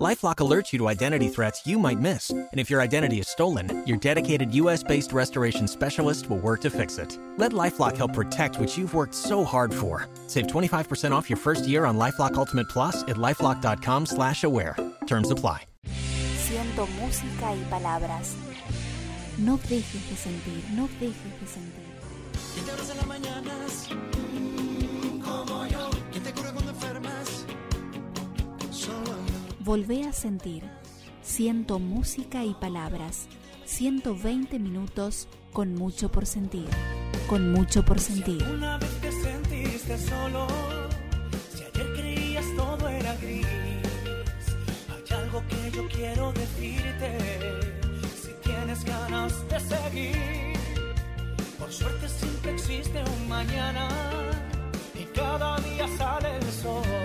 LifeLock alerts you to identity threats you might miss, and if your identity is stolen, your dedicated U.S.-based restoration specialist will work to fix it. Let LifeLock help protect what you've worked so hard for. Save 25% off your first year on LifeLock Ultimate Plus at lifeLock.com/slash-aware. Terms apply. Siento música y palabras. No dejes de sentir, no dejes de sentir. Volvé a sentir. Siento música y palabras. 120 minutos con mucho por sentir. Con mucho por sentir. Una vez te sentiste solo, si ayer creías todo era gris, hay algo que yo quiero decirte. Si tienes ganas de seguir, por suerte siempre existe un mañana y cada día sale el sol.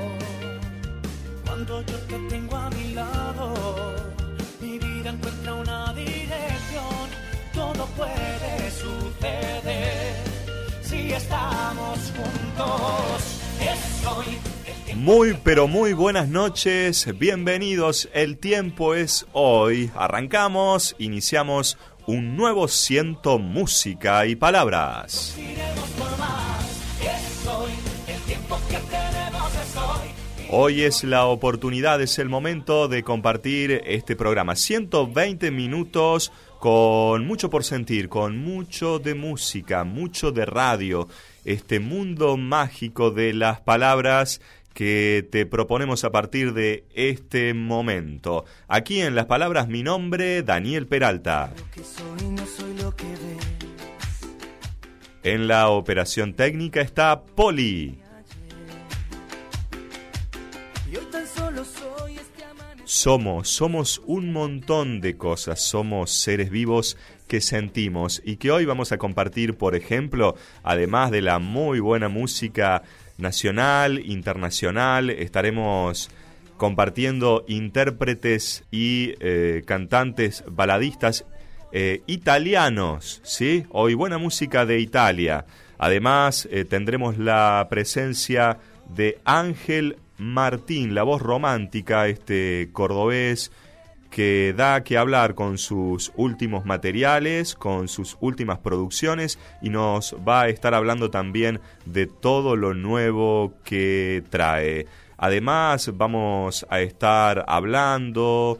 Cuando yo te tengo a mi lado, mi vida encuentra una dirección. Todo puede suceder si estamos juntos. Estoy Muy pero muy buenas noches, bienvenidos, el tiempo es hoy, arrancamos, iniciamos un nuevo ciento música y palabras. Hoy. Es la oportunidad, es el momento de compartir este programa, 120 minutos con mucho por sentir, con mucho de música, mucho de radio, este mundo mágico de las palabras que te proponemos a partir de este momento. Aquí en las palabras mi nombre, Daniel Peralta. En la operación técnica está Poli. Somos, somos un montón de cosas, somos seres vivos que sentimos y que hoy vamos a compartir, por ejemplo, además de la muy buena música nacional, internacional, estaremos compartiendo intérpretes y eh, cantantes baladistas eh, italianos, ¿sí? Hoy buena música de Italia. Además, eh, tendremos la presencia de Ángel Martín, la voz romántica, este cordobés que da que hablar con sus últimos materiales, con sus últimas producciones y nos va a estar hablando también de todo lo nuevo que trae. Además vamos a estar hablando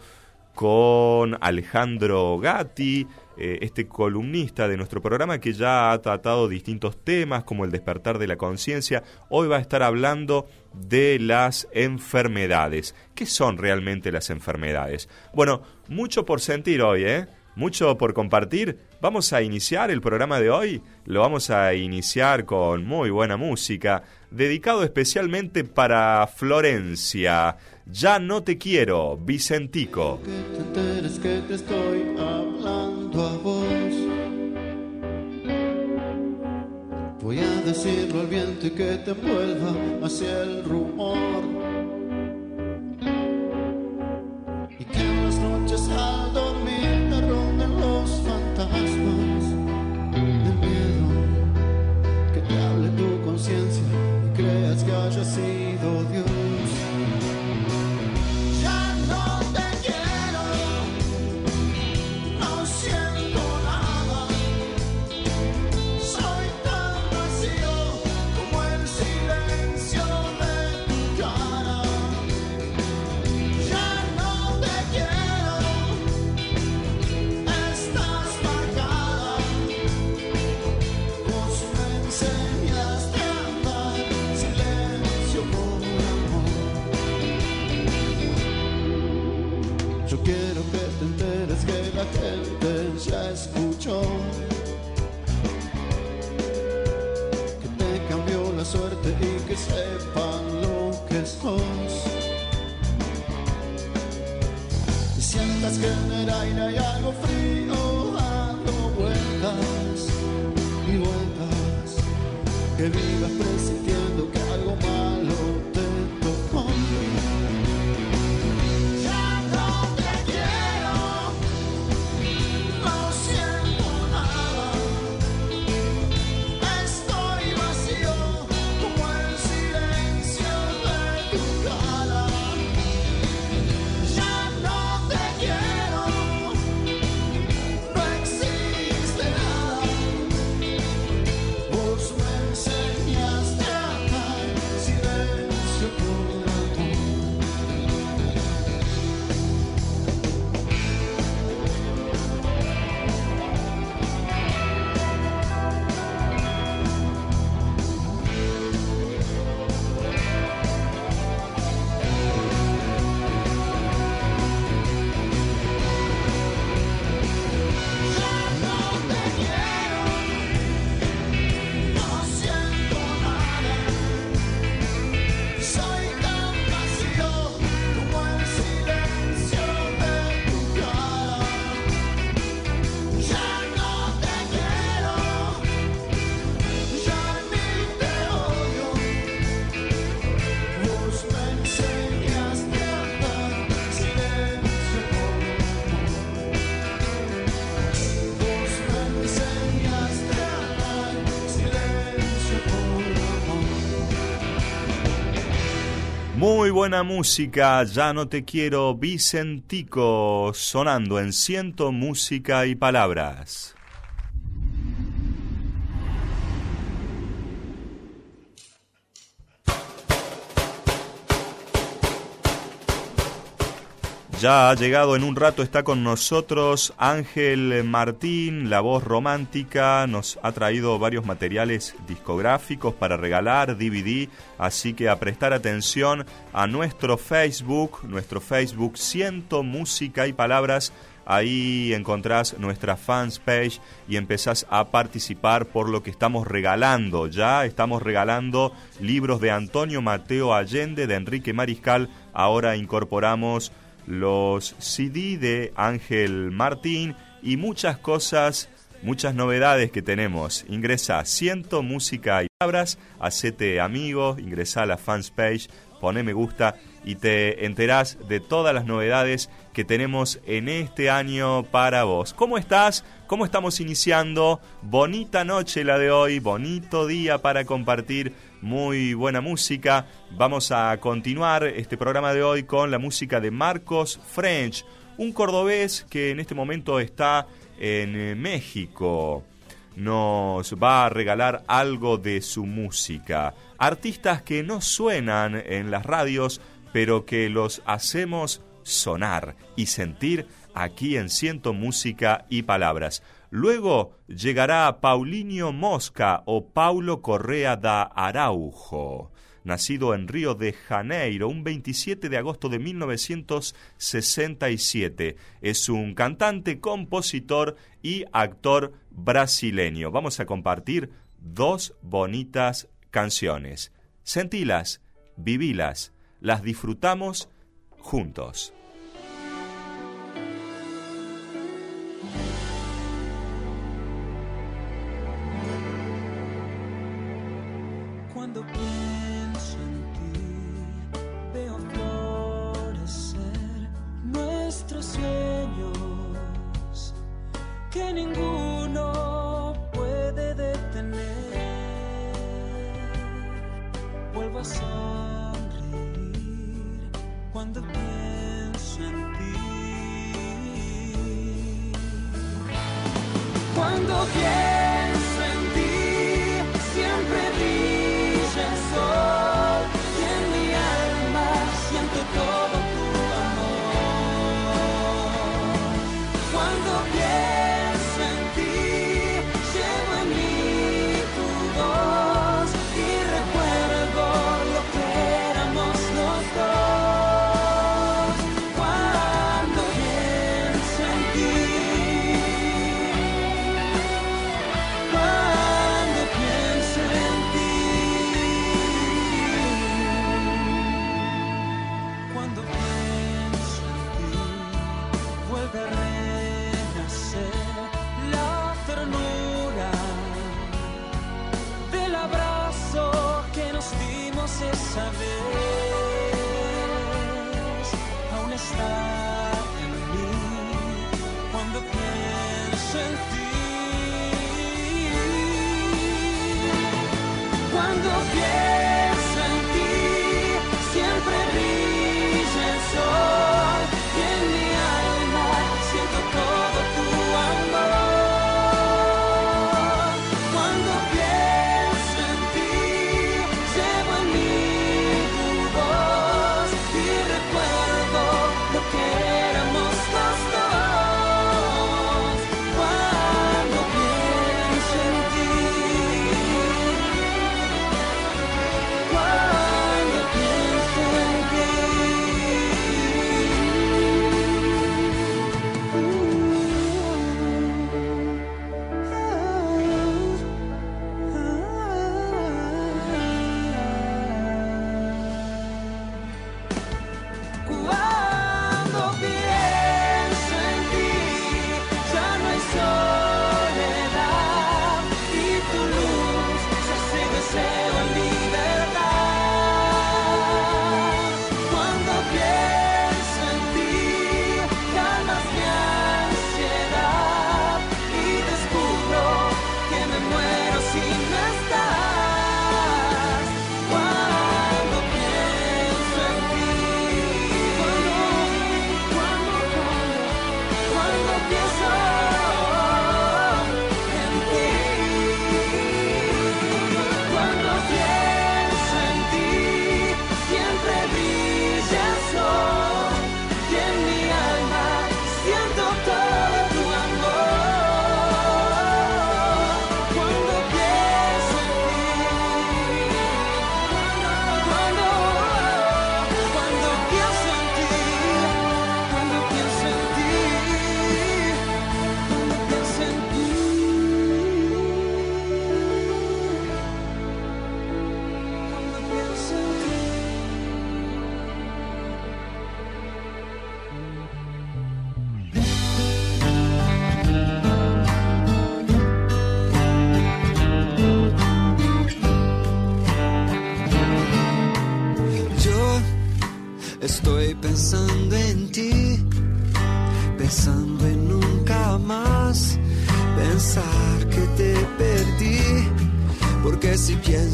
con Alejandro Gatti, eh, este columnista de nuestro programa que ya ha tratado distintos temas como el despertar de la conciencia. Hoy va a estar hablando de las enfermedades. ¿Qué son realmente las enfermedades? Bueno, mucho por sentir hoy, ¿eh? Mucho por compartir. Vamos a iniciar el programa de hoy. Lo vamos a iniciar con muy buena música, dedicado especialmente para Florencia. Ya no te quiero, Vicentico. que te enteres que te estoy hablando a vos. Voy a decirlo al viento y que te envuelva hacia el rumor. Y que en las noches al dormir te ronden los fantasmas del miedo. Que te hable tu conciencia y creas que haya sido Dios. Hay algo frío dando vueltas y vueltas. Que vivas presintiendo que algo malo buena música, ya no te quiero, Vicentico, sonando en ciento música y palabras. Ya ha llegado en un rato, está con nosotros Ángel Martín, la voz romántica, nos ha traído varios materiales discográficos para regalar, DVD, así que a prestar atención a nuestro Facebook, nuestro Facebook Ciento Música y Palabras, ahí encontrás nuestra fans page y empezás a participar por lo que estamos regalando. Ya estamos regalando libros de Antonio Mateo Allende, de Enrique Mariscal, ahora incorporamos los CD de Ángel Martín y muchas cosas, muchas novedades que tenemos. Ingresa a Ciento Música y Palabras, hacete amigo, ingresa a la fans page, pone me gusta y te enterás de todas las novedades que tenemos en este año para vos. ¿Cómo estás? ¿Cómo estamos iniciando? Bonita noche la de hoy, bonito día para compartir muy buena música. Vamos a continuar este programa de hoy con la música de Marcos French, un cordobés que en este momento está en eh, México. Nos va a regalar algo de su música. Artistas que no suenan en las radios, pero que los hacemos sonar y sentir aquí en Ciento Música y Palabras. Luego llegará Paulinho Mosca o Paulo Correa da Araujo, nacido en Río de Janeiro un 27 de agosto de 1967. Es un cantante, compositor y actor brasileño. Vamos a compartir dos bonitas canciones. Sentilas, vivilas, las disfrutamos juntos. Cuando pienso en ti, veo florecer nuestros sueños que ninguno puede detener. Vuelvo a sonreír cuando pienso en ti. Cuando pienso esa vez aún está en mí cuando pienso en ti. Cuando pienso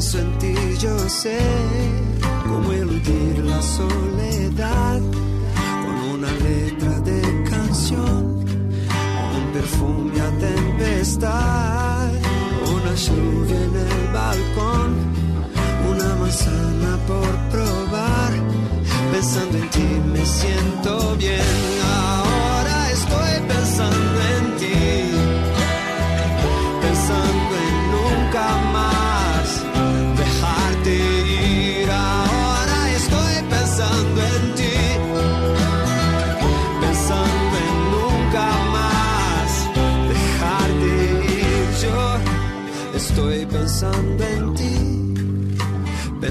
pienso en ti yo sé cómo eludir la soledad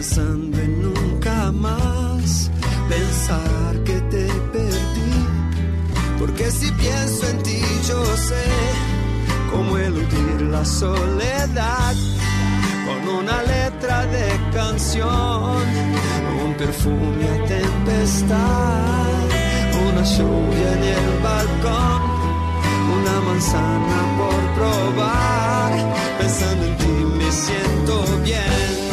Pensando en nunca más pensar que te perdí. Porque si pienso en ti, yo sé cómo eludir la soledad con una letra de canción, un perfume a tempestad, una lluvia en el balcón, una manzana por probar. Pensando en ti me siento bien.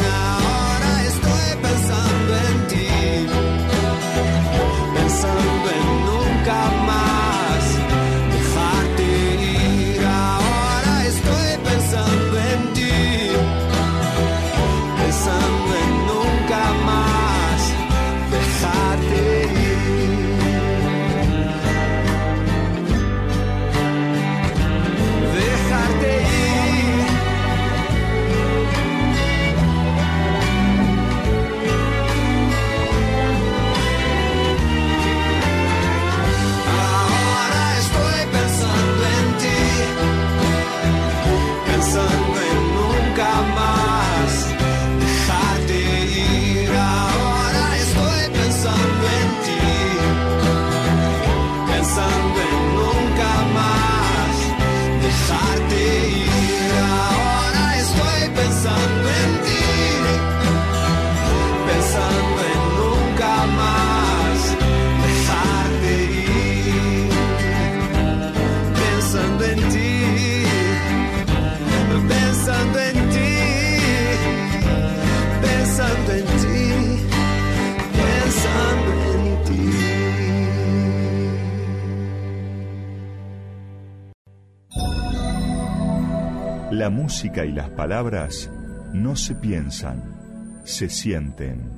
La música y las palabras no se piensan, se sienten.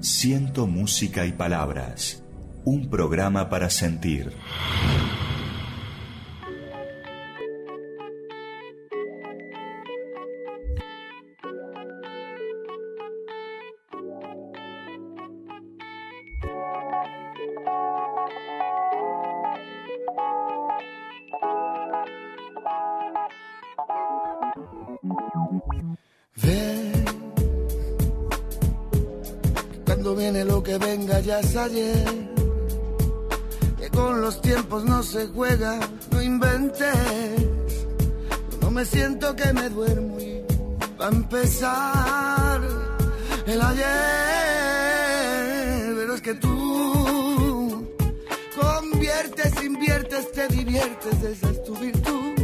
Siento música y palabras. Un programa para sentir. Ven, cuando viene lo que venga ya es ayer. Que con los tiempos no se juega, no inventes. No me siento que me duermo y va a empezar el ayer. Pero es que tú conviertes, inviertes, te diviertes, esa es tu virtud.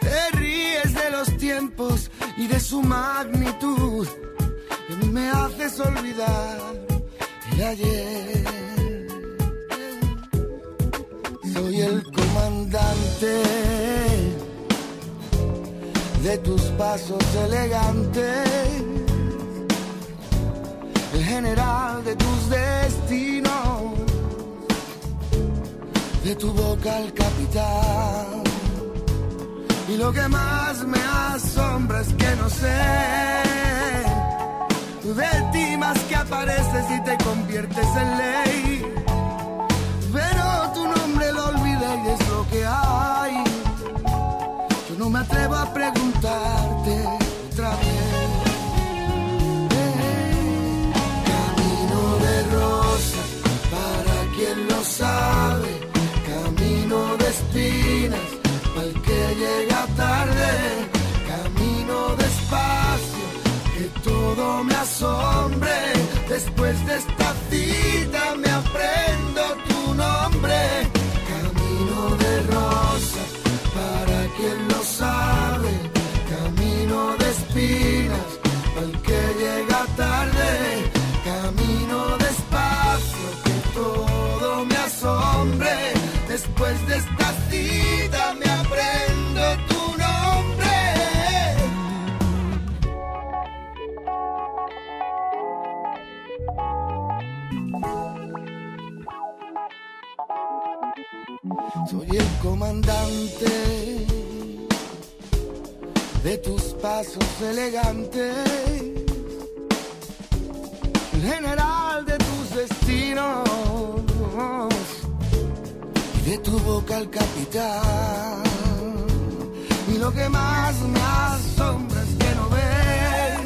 Te ríes de los tiempos y de su magnitud. Me haces olvidar el ayer. Soy el comandante de tus pasos elegantes. El general de tus destinos. De tu boca el capitán. Y lo que más me asombra es que no sé de ti más que apareces y te conviertes en ley. Pero tu nombre lo olvidé y es lo que hay. Yo no me atrevo a preguntarte otra vez. Camino de rosas, para quien lo sabe. Camino de espinas, que llega tarde, camino despacio, que todo me asombre. Después de esta cita me aprendo tu nombre, camino de rosas, para quien lo sabe, camino de espinas, para el que llega tarde, camino despacio, que todo me asombre. Después de esta cita me Soy el comandante de tus pasos elegantes, el general de tus destinos y de tu boca el capitán. Y lo que más me asombra es que no ves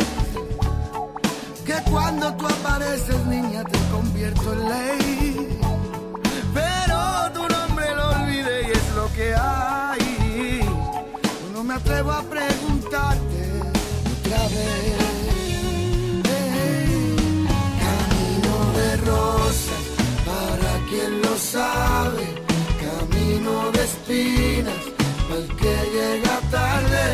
que cuando tú apareces, niña, te convierto en ley. Atrevo a preguntarte otra vez. Camino de rosas, para quien lo sabe. Camino de espinas, para el que llega tarde.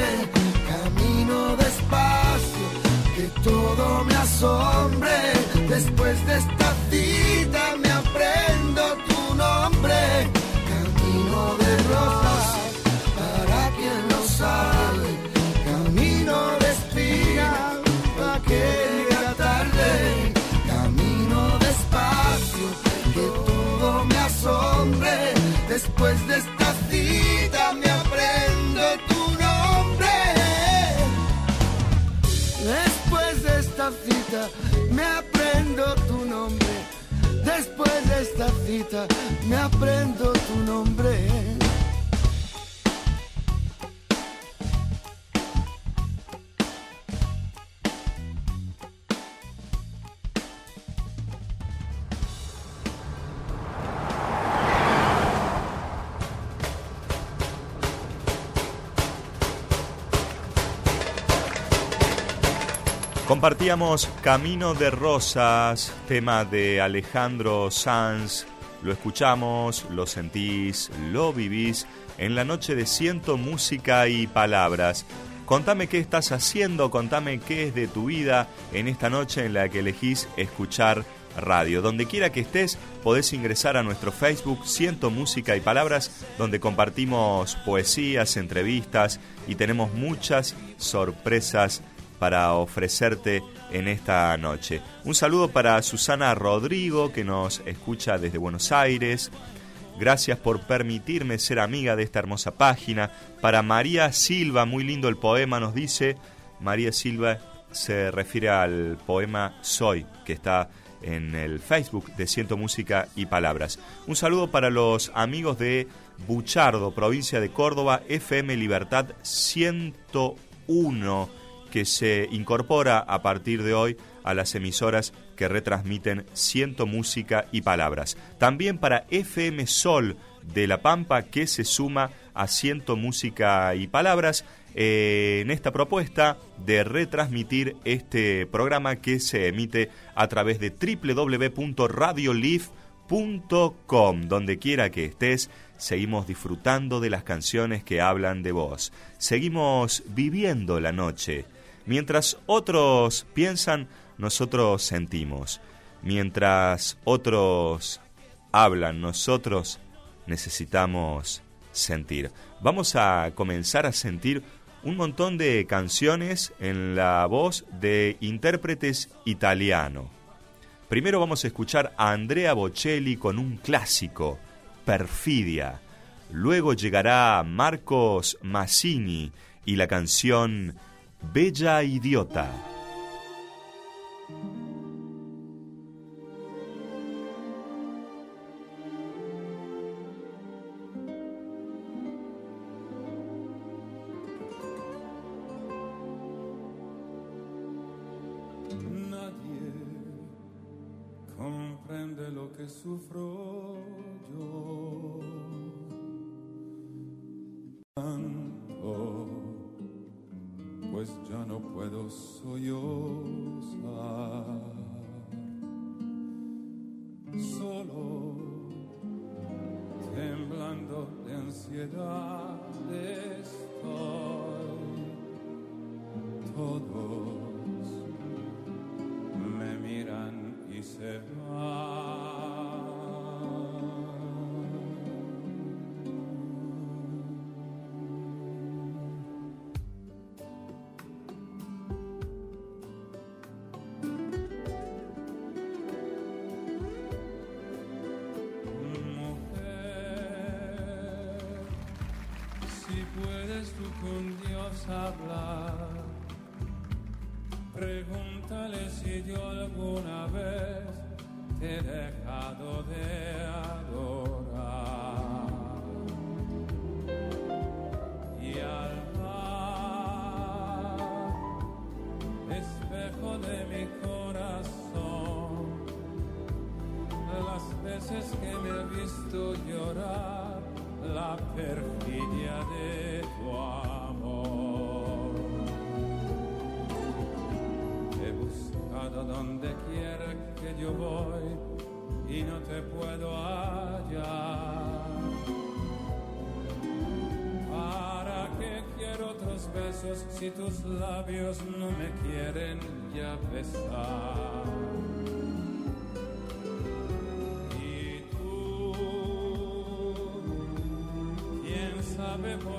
Camino despacio, que todo me asombre. Después de esta cita me aprendo tu nombre. Después de esta cita me aprendo tu nombre. Compartíamos Camino de Rosas, tema de Alejandro Sanz. Lo escuchamos, lo sentís, lo vivís en la noche de ciento música y palabras. Contame qué estás haciendo, contame qué es de tu vida en esta noche en la que elegís escuchar radio. Donde quiera que estés, podés ingresar a nuestro Facebook Ciento Música y Palabras, donde compartimos poesías, entrevistas y tenemos muchas sorpresas para ofrecerte en esta noche. Un saludo para Susana Rodrigo, que nos escucha desde Buenos Aires. Gracias por permitirme ser amiga de esta hermosa página. Para María Silva, muy lindo el poema, nos dice. María Silva se refiere al poema Soy, que está en el Facebook de Ciento Música y Palabras. Un saludo para los amigos de Buchardo, provincia de Córdoba, FM Libertad 101 que se incorpora a partir de hoy a las emisoras que retransmiten Ciento Música y Palabras. También para FM Sol de La Pampa que se suma a Ciento Música y Palabras eh, en esta propuesta de retransmitir este programa que se emite a través de www.radiolive.com. Donde quiera que estés, seguimos disfrutando de las canciones que hablan de vos. Seguimos viviendo la noche. Mientras otros piensan, nosotros sentimos. Mientras otros hablan, nosotros necesitamos sentir. Vamos a comenzar a sentir un montón de canciones en la voz de intérpretes italiano. Primero vamos a escuchar a Andrea Bocelli con un clásico, Perfidia. Luego llegará Marcos Massini y la canción Bella Idiota. Nadie comprende lo que sufro te he dejado de adorar. Y al mar, espejo de mi corazón, las veces que me he visto llorar, la perfidia de tu amor. He buscado donde quiera que yo voy y no te puedo hallar. ¿Para qué quiero otros besos si tus labios no me quieren ya besar? Y tú, quién sabe por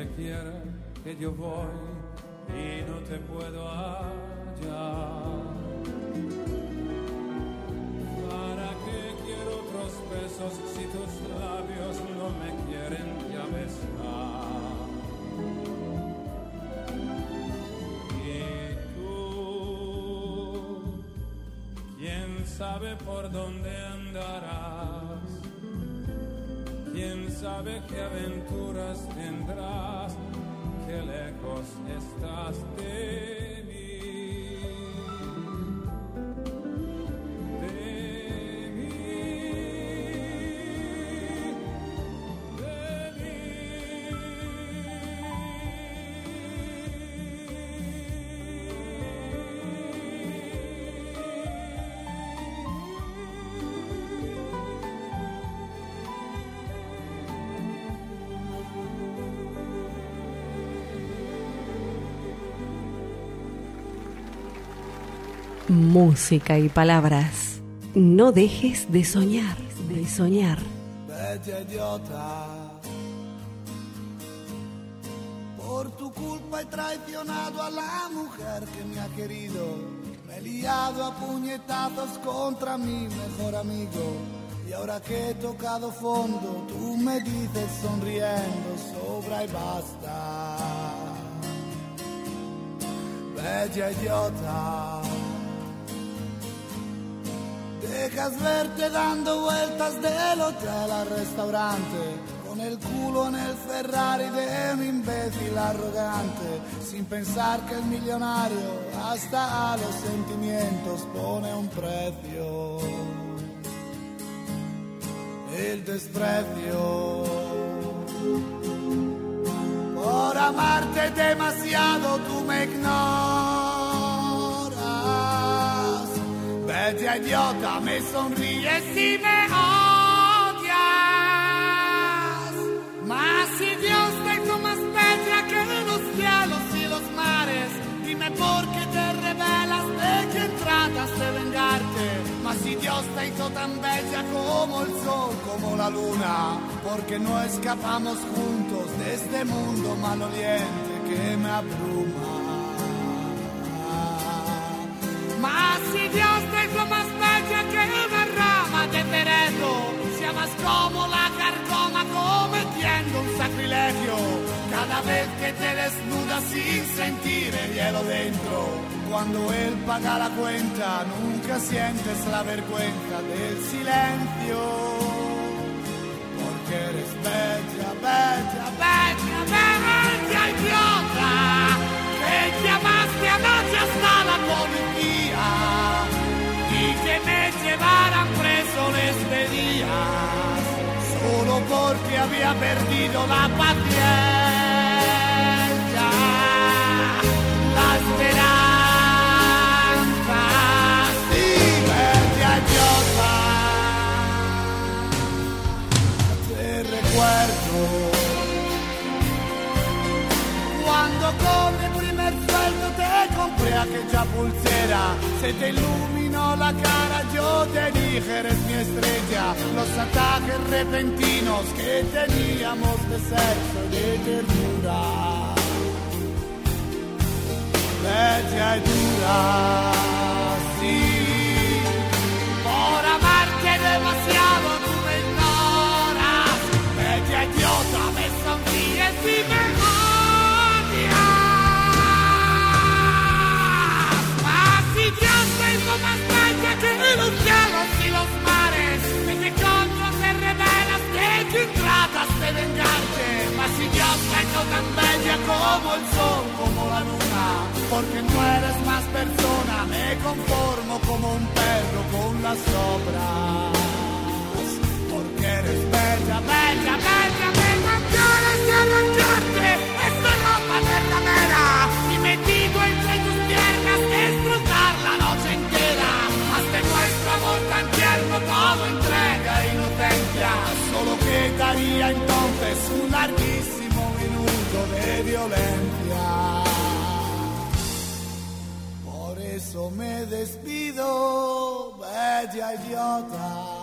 donde quiera que yo voy y no te puedo hallar. ¿Para qué quiero otros besos si tus labios no me quieren ya besar? Y tú, quién sabe por dónde andarás. ¿Quién sabe qué aventuras tendrás? Qué lejos estás de Música y palabras. No dejes de soñar, de soñar. Bella idiota. Por tu culpa he traicionado a la mujer que me ha querido. Me he liado a puñetazos contra mi mejor amigo. Y ahora que he tocado fondo, tú me dices sonriendo, sobra y basta. Bella idiota. Dejas verte dando vueltas del hotel al restaurante, con el culo en el Ferrari de un imbécil arrogante, sin pensar que el millonario hasta a los sentimientos pone un precio. El desprecio. Por amarte demasiado tú me ignoras. Bella idiota, me sonríes y me odias. Mas si Dios te hizo más bella que los cielos y los mares, dime por qué te revelas de quién tratas de vengarte. Mas si Dios te hizo tan bella como el sol, como la luna, porque no escapamos juntos de este mundo maloliente que me abruma. Mas si Dios como la carcoma cometiendo un sacrilegio. Cada vez que te desnudas sin sentir el hielo dentro, cuando él paga la cuenta, nunca sientes la vergüenza del silencio. Porque eres bella, bella, bella, bella, idiota, que llamaste anoche hasta la policía y que me llevaran preso les pedías porque había perdido la paciencia, la esperanza y Te recuerdo cuando con mi primer sueldo te compré aquella pulsera, se te iluminó la cara, yo te dije eres mi estrella. Los ataques repentinos que teníamos de sexo y de ternura. Bella y dura, sí. Por amarte demasiado tú me ignoras. Bella idiota, me sonríes y me tan bella como el sol, como la luna, porque no eres más persona, me conformo como un perro con las sobras. Porque eres bella, bella, bella, bella, quieres de arrancarte esta ropa verdadera y metido entre tus piernas destrozar la noche entera. Hasta nuestro amor tan tierno todo entrega inocencia. Solo quedaría entonces un larguísimo de violencia. Por eso me despido, bella idiota.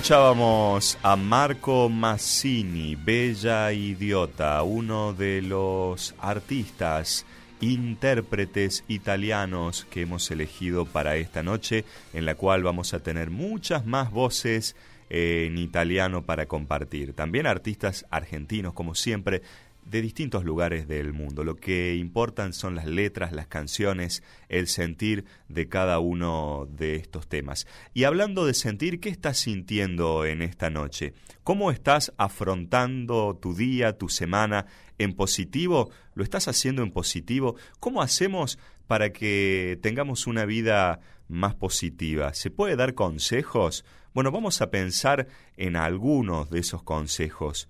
Escuchábamos a Marco Massini, Bella Idiota, uno de los artistas, intérpretes italianos que hemos elegido para esta noche, en la cual vamos a tener muchas más voces en italiano para compartir. También artistas argentinos, como siempre, de distintos lugares del mundo. Lo que importan son las letras, las canciones, el sentir de cada uno de estos temas. Y hablando de sentir, ¿qué estás sintiendo en esta noche? ¿Cómo estás afrontando tu día, tu semana en positivo? ¿Lo estás haciendo en positivo? ¿Cómo hacemos para que tengamos una vida más positiva? ¿Se puede dar consejos? Bueno, vamos a pensar en algunos de esos consejos.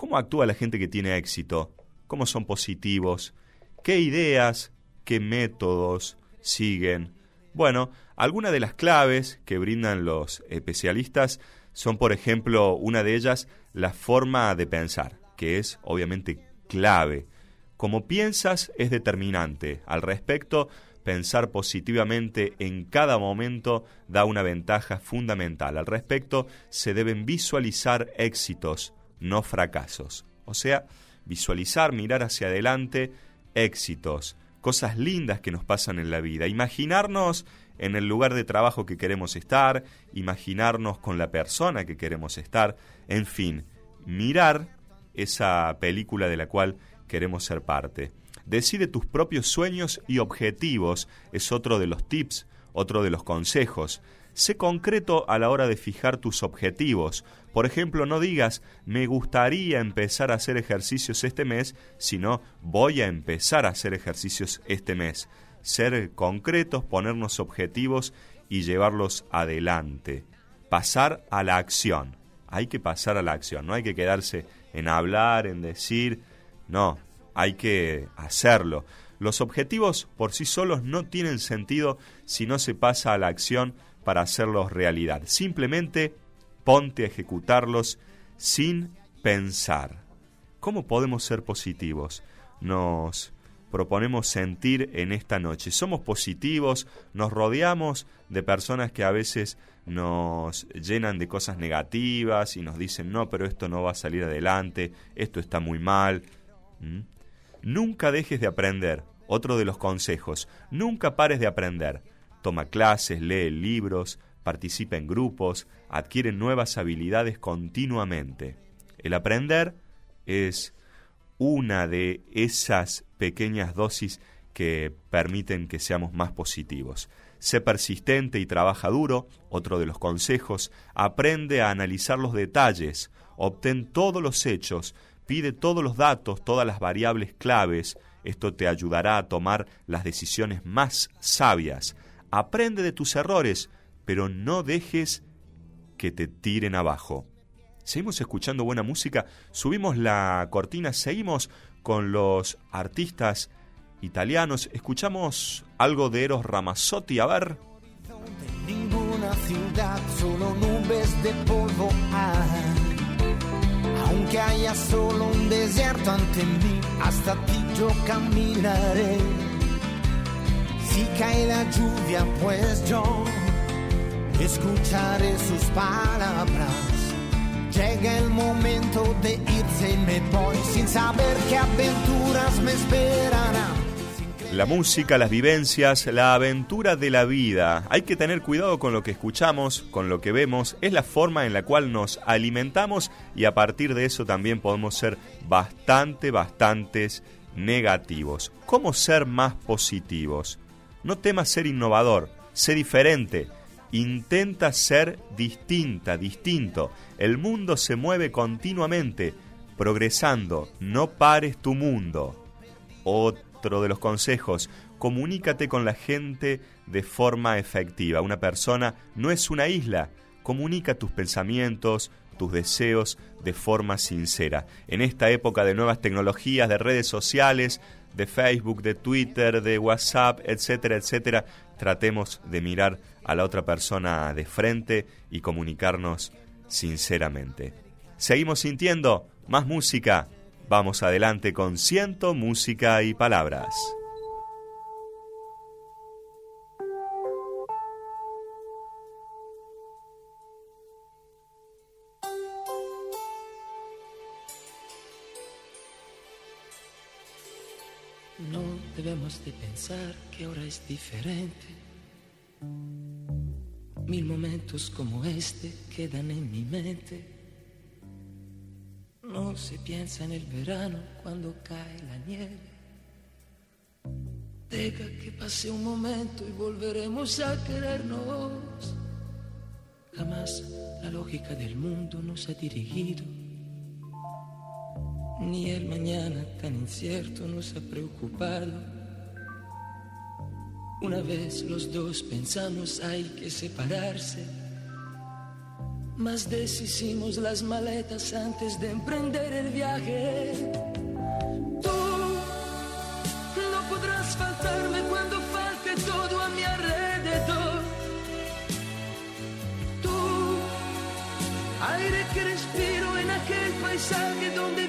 ¿Cómo actúa la gente que tiene éxito? ¿Cómo son positivos? ¿Qué ideas, qué métodos siguen? Bueno, algunas de las claves que brindan los especialistas son, por ejemplo, una de ellas, la forma de pensar, que es obviamente clave. Como piensas es determinante. Al respecto, pensar positivamente en cada momento da una ventaja fundamental. Al respecto, se deben visualizar éxitos, no fracasos. O sea, visualizar, mirar hacia adelante, éxitos, cosas lindas que nos pasan en la vida, imaginarnos en el lugar de trabajo que queremos estar, imaginarnos con la persona que queremos estar, en fin, mirar esa película de la cual queremos ser parte. Decide tus propios sueños y objetivos, es otro de los tips, otro de los consejos. Sé concreto a la hora de fijar tus objetivos. Por ejemplo, no digas me gustaría empezar a hacer ejercicios este mes, sino voy a empezar a hacer ejercicios este mes. Ser concretos, ponernos objetivos y llevarlos adelante. Pasar a la acción. Hay que pasar a la acción, no hay que quedarse en hablar, en decir, no, hay que hacerlo. Los objetivos por sí solos no tienen sentido si no se pasa a la acción para hacerlos realidad. Simplemente ponte a ejecutarlos sin pensar. ¿Cómo podemos ser positivos? Nos proponemos sentir en esta noche. Somos positivos, nos rodeamos de personas que a veces nos llenan de cosas negativas y nos dicen, no, pero esto no va a salir adelante, esto está muy mal. ¿Mm? Nunca dejes de aprender. Otro de los consejos, nunca pares de aprender. Toma clases, lee libros, participa en grupos, adquiere nuevas habilidades continuamente. El aprender es una de esas pequeñas dosis que permiten que seamos más positivos. Sé persistente y trabaja duro, otro de los consejos, aprende a analizar los detalles, obtén todos los hechos, pide todos los datos, todas las variables claves, esto te ayudará a tomar las decisiones más sabias. Aprende de tus errores, pero no dejes que te tiren abajo. Seguimos escuchando buena música, subimos la cortina, seguimos con los artistas italianos, escuchamos algo de Eros Ramazzotti, a ver. Aunque haya solo un desierto ante mí, hasta ti yo caminaré. Si cae la lluvia, pues yo escucharé sus palabras. Llega el momento de irse y me voy sin saber qué aventuras me esperarán. La música, las vivencias, la aventura de la vida. Hay que tener cuidado con lo que escuchamos, con lo que vemos. Es la forma en la cual nos alimentamos y a partir de eso también podemos ser bastante, bastantes negativos. ¿Cómo ser más positivos? No temas ser innovador, sé diferente. Intenta ser distinta, distinto. El mundo se mueve continuamente, progresando. No pares tu mundo. Otro de los consejos, comunícate con la gente de forma efectiva. Una persona no es una isla. Comunica tus pensamientos, tus deseos de forma sincera. En esta época de nuevas tecnologías, de redes sociales, de Facebook, de Twitter, de WhatsApp, etcétera, etcétera, tratemos de mirar a la otra persona de frente y comunicarnos sinceramente. Seguimos sintiendo más música. Vamos adelante con ciento música y palabras. Debemos de pensar que ahora es diferente. Mil momentos como este quedan en mi mente no se piensa en el verano cuando cae la nieve. Deja que pase un momento y volveremos a querernos. Jamás la lógica del mundo nos ha dirigido. Ni el mañana tan incierto nos ha preocupado. Una vez los dos pensamos hay que separarse más deshicimos las maletas antes de emprender el viaje. Tú no podrás faltarme cuando falte todo a mi alrededor. Tú, aire que respiro en aquel paisaje donde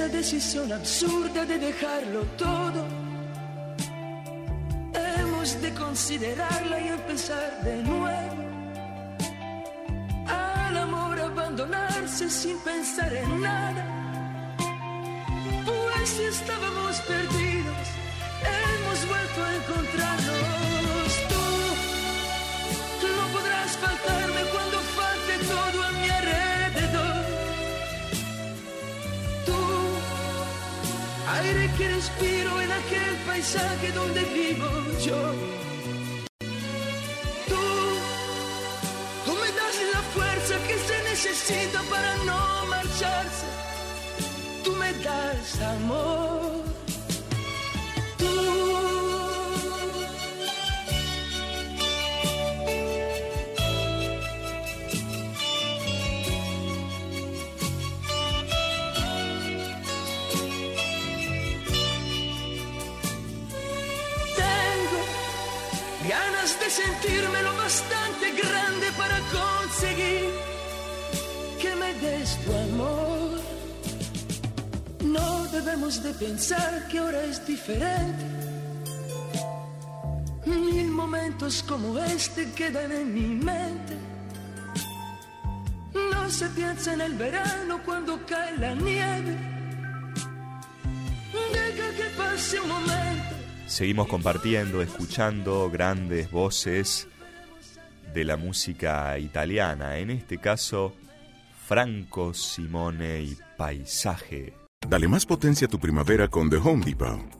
Esa decisión absurda de dejarlo todo, hemos de considerarla y empezar de nuevo. Al amor abandonarse sin pensar en nada, pues si estábamos perdidos, hemos vuelto a encontrarnos. Aire que respiro en aquel paisaje donde vivo yo. Tú, tú me das la fuerza que se necesita para no marcharse. Tú me das amor. sentirme lo bastante grande para conseguir que me des tu amor. No debemos de pensar que ahora es diferente. Mil momentos como este quedan en mi mente. se piensa en el verano cuando cae la nieve. Deja que pase un momento. Seguimos compartiendo, escuchando grandes voces de la música italiana, en este caso Franco Simone y Paisaje. Dale más potencia a tu primavera con The Home Depot.